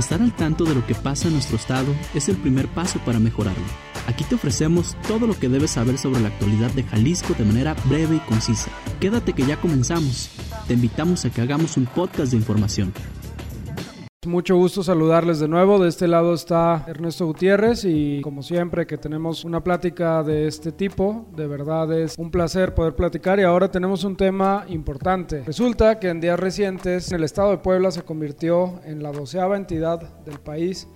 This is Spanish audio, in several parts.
Estar al tanto de lo que pasa en nuestro estado es el primer paso para mejorarlo. Aquí te ofrecemos todo lo que debes saber sobre la actualidad de Jalisco de manera breve y concisa. Quédate que ya comenzamos. Te invitamos a que hagamos un podcast de información. Mucho gusto saludarles de nuevo. De este lado está Ernesto Gutiérrez y como siempre que tenemos una plática de este tipo, de verdad es un placer poder platicar y ahora tenemos un tema importante. Resulta que en días recientes el estado de Puebla se convirtió en la doceava entidad del país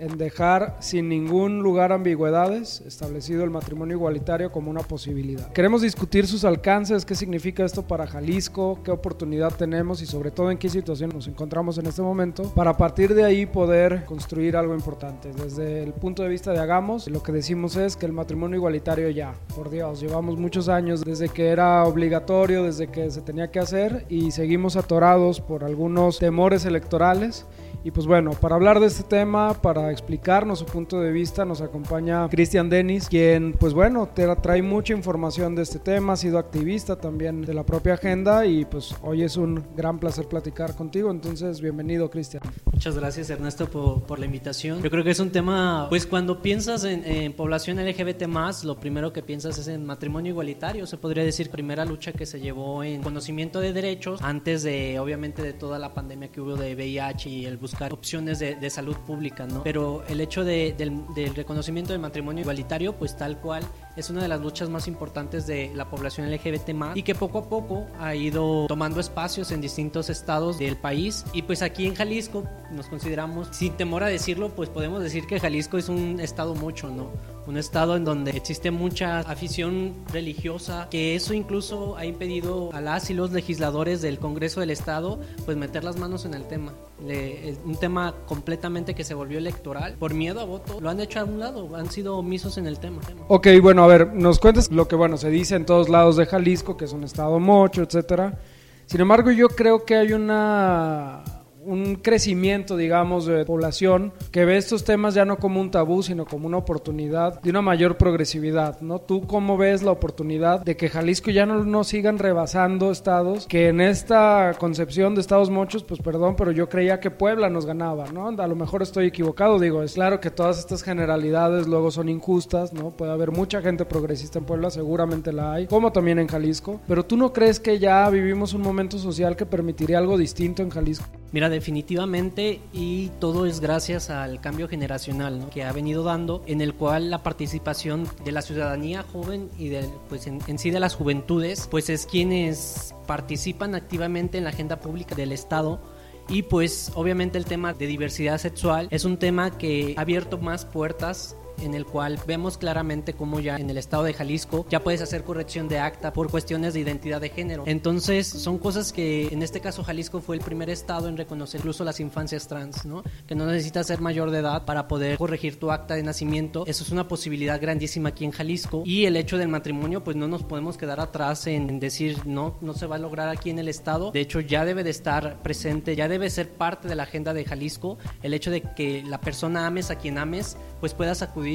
en dejar sin ningún lugar ambigüedades establecido el matrimonio igualitario como una posibilidad. Queremos discutir sus alcances, qué significa esto para Jalisco, qué oportunidad tenemos y sobre todo en qué situación nos encontramos en este momento para partir de ahí poder construir algo importante. Desde el punto de vista de Hagamos, lo que decimos es que el matrimonio igualitario ya, por Dios, llevamos muchos años desde que era obligatorio, desde que se tenía que hacer y seguimos atorados por algunos temores electorales y pues bueno, para hablar de este tema, para explicarnos su punto de vista, nos acompaña Cristian Denis, quien pues bueno, te trae mucha información de este tema, ha sido activista también de la propia agenda y pues hoy es un gran placer platicar contigo, entonces bienvenido Cristian. Muchas gracias Ernesto por, por, la invitación. Yo creo que es un tema, pues cuando piensas en, en población LGBT más, lo primero que piensas es en matrimonio igualitario, se podría decir primera lucha que se llevó en conocimiento de derechos antes de obviamente de toda la pandemia que hubo de VIH y el opciones de, de salud pública, ¿no? Pero el hecho de, del, del, reconocimiento del matrimonio igualitario, pues tal cual es una de las luchas más importantes de la población LGBT y que poco a poco ha ido tomando espacios en distintos estados del país y pues aquí en Jalisco nos consideramos, sin temor a decirlo, pues podemos decir que Jalisco es un estado mucho, ¿no? Un estado en donde existe mucha afición religiosa, que eso incluso ha impedido a las y los legisladores del Congreso del Estado pues meter las manos en el tema. Le, un tema completamente que se volvió electoral por miedo a voto, lo han hecho a un lado, han sido omisos en el tema. Ok, bueno, a ver, nos cuentas lo que bueno se dice en todos lados de Jalisco, que es un estado mocho, etcétera. Sin embargo, yo creo que hay una un crecimiento, digamos, de población que ve estos temas ya no como un tabú, sino como una oportunidad de una mayor progresividad, ¿no? ¿Tú cómo ves la oportunidad de que Jalisco ya no nos sigan rebasando estados que en esta concepción de estados muchos, pues perdón, pero yo creía que Puebla nos ganaba, ¿no? A lo mejor estoy equivocado, digo, es claro que todas estas generalidades luego son injustas, ¿no? Puede haber mucha gente progresista en Puebla, seguramente la hay, como también en Jalisco, pero tú no crees que ya vivimos un momento social que permitiría algo distinto en Jalisco? Mira, definitivamente y todo es gracias al cambio generacional que ha venido dando, en el cual la participación de la ciudadanía joven y de, pues en, en, sí de las juventudes, pues es quienes participan activamente en la agenda pública del Estado. Y pues obviamente el tema de diversidad sexual es un tema que ha abierto más puertas en el cual vemos claramente cómo ya en el estado de Jalisco ya puedes hacer corrección de acta por cuestiones de identidad de género. Entonces son cosas que en este caso Jalisco fue el primer estado en reconocer incluso las infancias trans, ¿no? Que no necesitas ser mayor de edad para poder corregir tu acta de nacimiento. Eso es una posibilidad grandísima aquí en Jalisco. Y el hecho del matrimonio, pues no nos podemos quedar atrás en decir, no, no se va a lograr aquí en el estado. De hecho, ya debe de estar presente, ya debe ser parte de la agenda de Jalisco el hecho de que la persona ames a quien ames, pues puedas acudir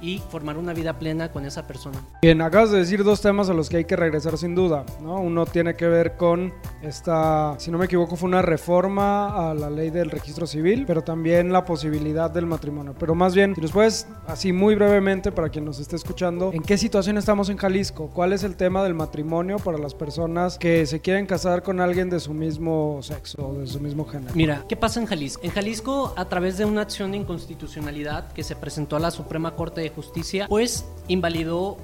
y formar una vida plena con esa persona. Bien, acabas de decir dos temas a los que hay que regresar sin duda, ¿no? Uno tiene que ver con esta, si no me equivoco, fue una reforma a la ley del registro civil, pero también la posibilidad del matrimonio. Pero más bien, si nos puedes, así muy brevemente, para quien nos esté escuchando, ¿en qué situación estamos en Jalisco? ¿Cuál es el tema del matrimonio para las personas que se quieren casar con alguien de su mismo sexo o de su mismo género? Mira, ¿qué pasa en Jalisco? En Jalisco, a través de una acción de inconstitucionalidad que se presentó a la Suprema Corte de Justicia, pues invalidó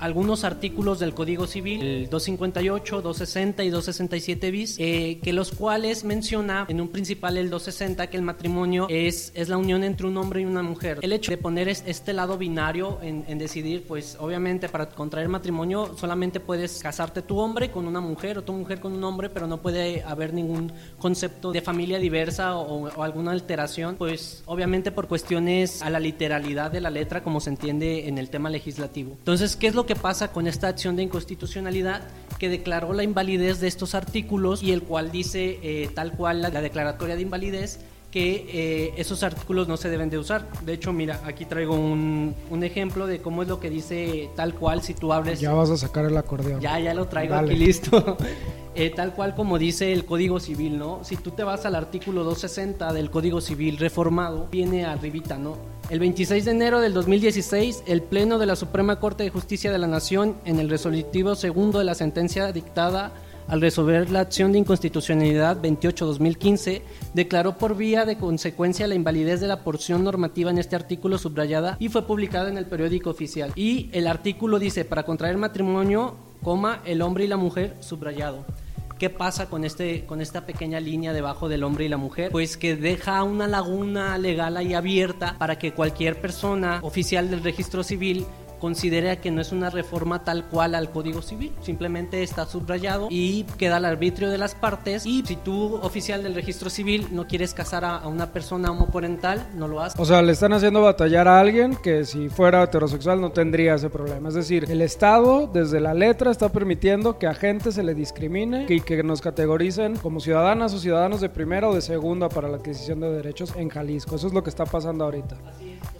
algunos artículos del Código Civil, el 258, 260 y 267 bis, eh, que los cuales menciona en un principal el 260 que el matrimonio es, es la unión entre un hombre y una mujer. El hecho de poner este lado binario en, en decidir, pues obviamente para contraer matrimonio solamente puedes casarte tu hombre con una mujer o tu mujer con un hombre, pero no puede haber ningún concepto de familia diversa o, o alguna alteración, pues obviamente por cuestiones a la literalidad de la letra como se entiende en el tema legislativo. Entonces, ¿qué es lo que pasa con esta acción de inconstitucionalidad que declaró la invalidez de estos artículos y el cual dice eh, tal cual la, la, declaratoria de invalidez que eh, esos artículos no se deben de usar. De hecho, mira, aquí traigo un, un, ejemplo de cómo es lo que dice tal cual si tú abres... Ya vas a sacar el acordeón. Ya, ya lo traigo Dale. aquí listo. eh, tal cual como dice el Código Civil, ¿no? Si tú te vas al artículo 260 del Código Civil reformado, viene arribita, ¿no? El 26 de enero del 2016, el Pleno de la Suprema Corte de Justicia de la Nación, en el resolutivo segundo de la sentencia dictada al resolver la acción de inconstitucionalidad 28-2015, declaró por vía de consecuencia la invalidez de la porción normativa en este artículo subrayada y fue publicada en el periódico oficial. Y el artículo dice, para contraer matrimonio, coma, el hombre y la mujer, subrayado. ¿Qué pasa con, este, con esta pequeña línea debajo del hombre y la mujer? Pues que deja una laguna legal ahí abierta para que cualquier persona oficial del registro civil considera que no es una reforma tal cual al Código Civil, simplemente está subrayado y queda al arbitrio de las partes y si tú, oficial del registro civil, no quieres casar a, una persona homoparental, no lo haces. O sea, le están haciendo batallar a alguien que si fuera heterosexual no tendría ese problema. Es decir, el Estado desde la letra está permitiendo que a gente se le discrimine y que nos categoricen como ciudadanas o ciudadanos de primera o de segunda para la adquisición de derechos en Jalisco. Eso es lo que está pasando ahorita. Así es.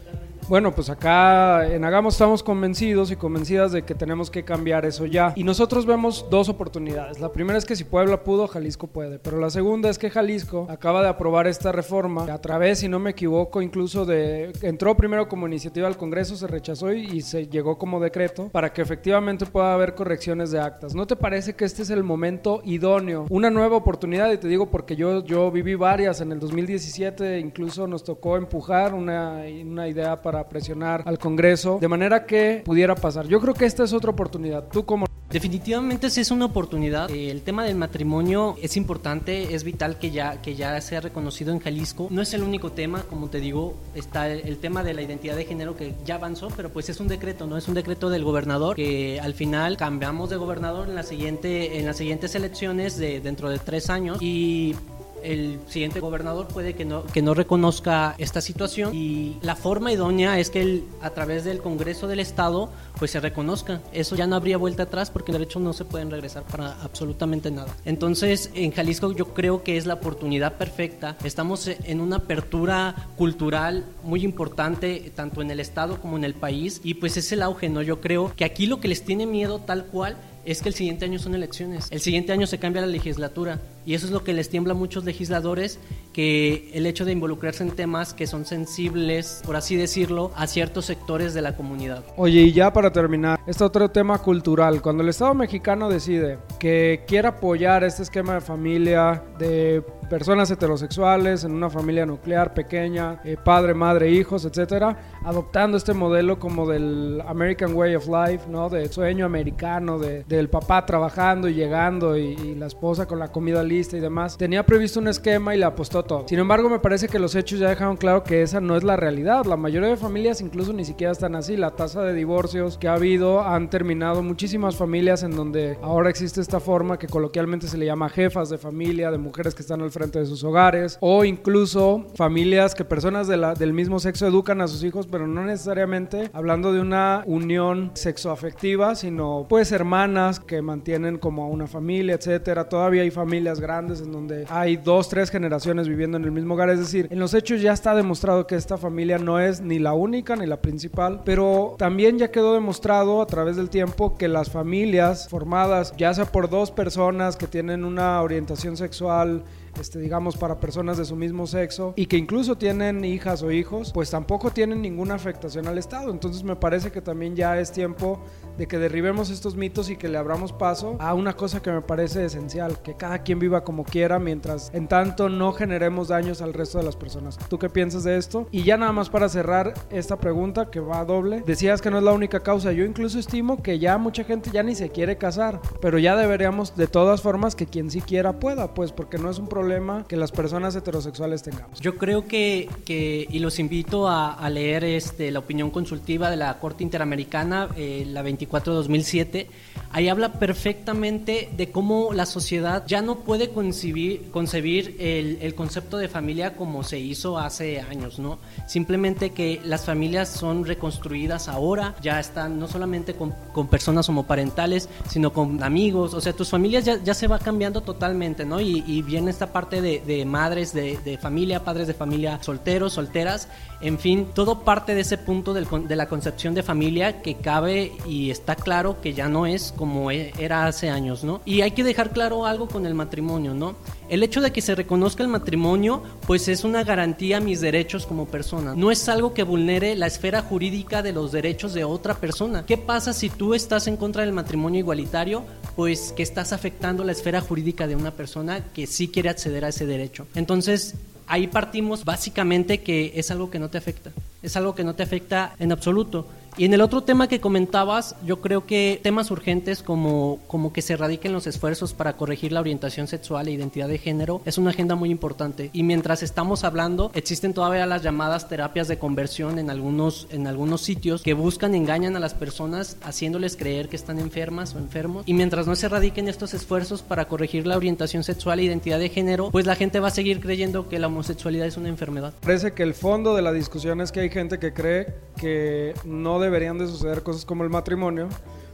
Bueno, pues acá en Hagamos estamos convencidos y convencidas de que tenemos que cambiar eso ya. Y nosotros vemos dos oportunidades. La primera es que si Puebla pudo, Jalisco puede. Pero la segunda es que Jalisco acaba de aprobar esta reforma a través, si no me equivoco, incluso de... Entró primero como iniciativa al Congreso, se rechazó y, se llegó como decreto para que efectivamente pueda haber correcciones de actas. ¿No te parece que este es el momento idóneo? Una nueva oportunidad, y te digo porque yo, yo viví varias en el 2017, incluso nos tocó empujar una, una idea para presionar al Congreso de manera que pudiera pasar. Yo creo que esta es otra oportunidad. ¿Tú cómo? Definitivamente sí es una oportunidad. Eh, el tema del matrimonio es importante, es vital que ya, que ya sea reconocido en Jalisco. No es el único tema, como te digo, está el, tema de la identidad de género que ya avanzó, pero pues es un decreto, ¿no? Es un decreto del gobernador que al final cambiamos de gobernador en, la siguiente, en las siguientes elecciones de dentro de tres años y el siguiente gobernador puede que no, que no reconozca esta situación y la forma idónea es que él, a través del Congreso del Estado pues se reconozca. Eso ya no habría vuelta atrás porque en derecho no se pueden regresar para absolutamente nada. Entonces en Jalisco yo creo que es la oportunidad perfecta. Estamos en una apertura cultural muy importante tanto en el Estado como en el país y pues es el auge, ¿no? Yo creo que aquí lo que les tiene miedo tal cual es que el siguiente año son elecciones. El siguiente año se cambia la legislatura y eso es lo que les tiembla a muchos legisladores, que el hecho de involucrarse en temas que son sensibles, por así decirlo, a ciertos sectores de la comunidad. Oye, y ya para terminar, este otro tema cultural, cuando el Estado mexicano decide que quiere apoyar este esquema de familia de personas heterosexuales en una familia nuclear pequeña, eh, padre, madre, hijos, etcétera, adoptando este modelo como del American Way of Life, ¿no? De sueño americano, de, del papá trabajando y llegando y, y, la esposa con la comida y demás. Tenía previsto un esquema y le apostó todo. Sin embargo, me parece que los hechos ya dejaron claro que esa no es la realidad. La mayoría de familias incluso ni siquiera están así. La tasa de divorcios que ha habido han terminado muchísimas familias en donde ahora existe esta forma que coloquialmente se le llama jefas de familia, de mujeres que están al frente de sus hogares o incluso familias que personas de del mismo sexo educan a sus hijos, pero no necesariamente hablando de una unión sexoafectiva, sino pues hermanas que mantienen como a una familia, etcétera. Todavía hay familias grandes en donde hay dos, tres generaciones viviendo en el mismo hogar, es decir, en los hechos ya está demostrado que esta familia no es ni la única ni la principal, pero también ya quedó demostrado a través del tiempo que las familias formadas ya sea por dos personas que tienen una orientación sexual este, digamos, para personas de su mismo sexo y que incluso tienen hijas o hijos, pues tampoco tienen ninguna afectación al Estado. Entonces me parece que también ya es tiempo de que derribemos estos mitos y que le abramos paso a una cosa que me parece esencial, que cada quien viva como quiera mientras en tanto no generemos daños al resto de las personas. ¿Tú qué piensas de esto? Y ya nada más para cerrar esta pregunta que va a doble, decías que no es la única causa, yo incluso estimo que ya mucha gente ya ni se quiere casar, pero ya deberíamos de todas formas que quien sí quiera pueda, pues porque no es un problema que las personas heterosexuales tengamos. Yo creo que, que y los invito a, a, leer este, la opinión consultiva de la Corte Interamericana, eh, la 24-2007. Ahí habla perfectamente de cómo la sociedad ya no puede concebir, concebir el, el concepto de familia como se hizo hace años, ¿no? Simplemente que las familias son reconstruidas ahora, ya están no solamente con, con personas homoparentales, sino con amigos, o sea, tus familias ya, ya se va cambiando totalmente, ¿no? Y, y viene esta parte de, madres de, familia, padres de familia solteros, solteras, en fin, todo parte de ese punto de la concepción de familia que cabe y está claro que ya no es como e, era hace años, ¿no? Y hay que dejar claro algo con el matrimonio, ¿no? El hecho de que se reconozca el matrimonio, pues es una garantía a mis derechos como persona. No es algo que vulnere la esfera jurídica de los derechos de otra persona. ¿Qué pasa si tú estás en contra del matrimonio igualitario? Pues que estás afectando la esfera jurídica de una persona que sí quiere acceder a ese derecho. Entonces, ahí partimos básicamente que es algo que no te afecta. Es algo que no te afecta en absoluto. Y en el otro tema que comentabas, yo creo que temas urgentes como, como que se radiquen los esfuerzos para corregir la orientación sexual e identidad de género es una agenda muy importante. Y mientras estamos hablando, existen todavía las llamadas terapias de conversión en algunos, en algunos sitios que buscan, engañan a las personas haciéndoles creer que están enfermas o enfermos. Y mientras no se radiquen estos esfuerzos para corregir la orientación sexual e identidad de género, pues la gente va a seguir creyendo que la homosexualidad es una enfermedad. Parece que el fondo de la discusión es que hay gente que cree que no deberían de suceder cosas como el matrimonio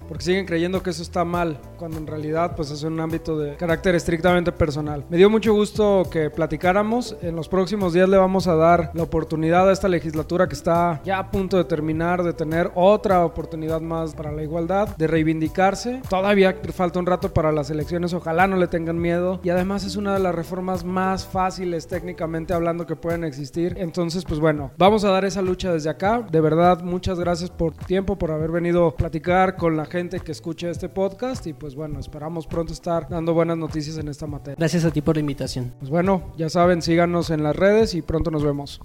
porque siguen creyendo que eso está mal, cuando en realidad pues es un ámbito de carácter estrictamente personal. Me dio mucho gusto que platicáramos, en los próximos días le vamos a dar la oportunidad a esta legislatura que está ya a punto de terminar, de tener otra oportunidad más para la igualdad, de reivindicarse. Todavía falta un rato para las elecciones, ojalá no le tengan miedo y además es una de las reformas más fáciles técnicamente hablando que pueden existir. Entonces pues bueno, vamos a dar esa lucha desde acá. De verdad, muchas gracias por tiempo, por haber venido a platicar con la gente gente que escuche este podcast y pues bueno, esperamos pronto estar dando buenas noticias en esta materia. Gracias a ti por la invitación. Pues bueno, ya saben, síganos en las redes y pronto nos vemos.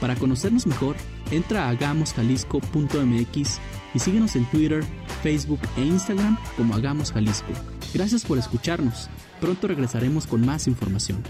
Para conocernos mejor, entra a hagamosjalisco.mx y síguenos en Twitter, Facebook e Instagram como Hagamos Jalisco. Gracias por escucharnos. Pronto regresaremos con más información.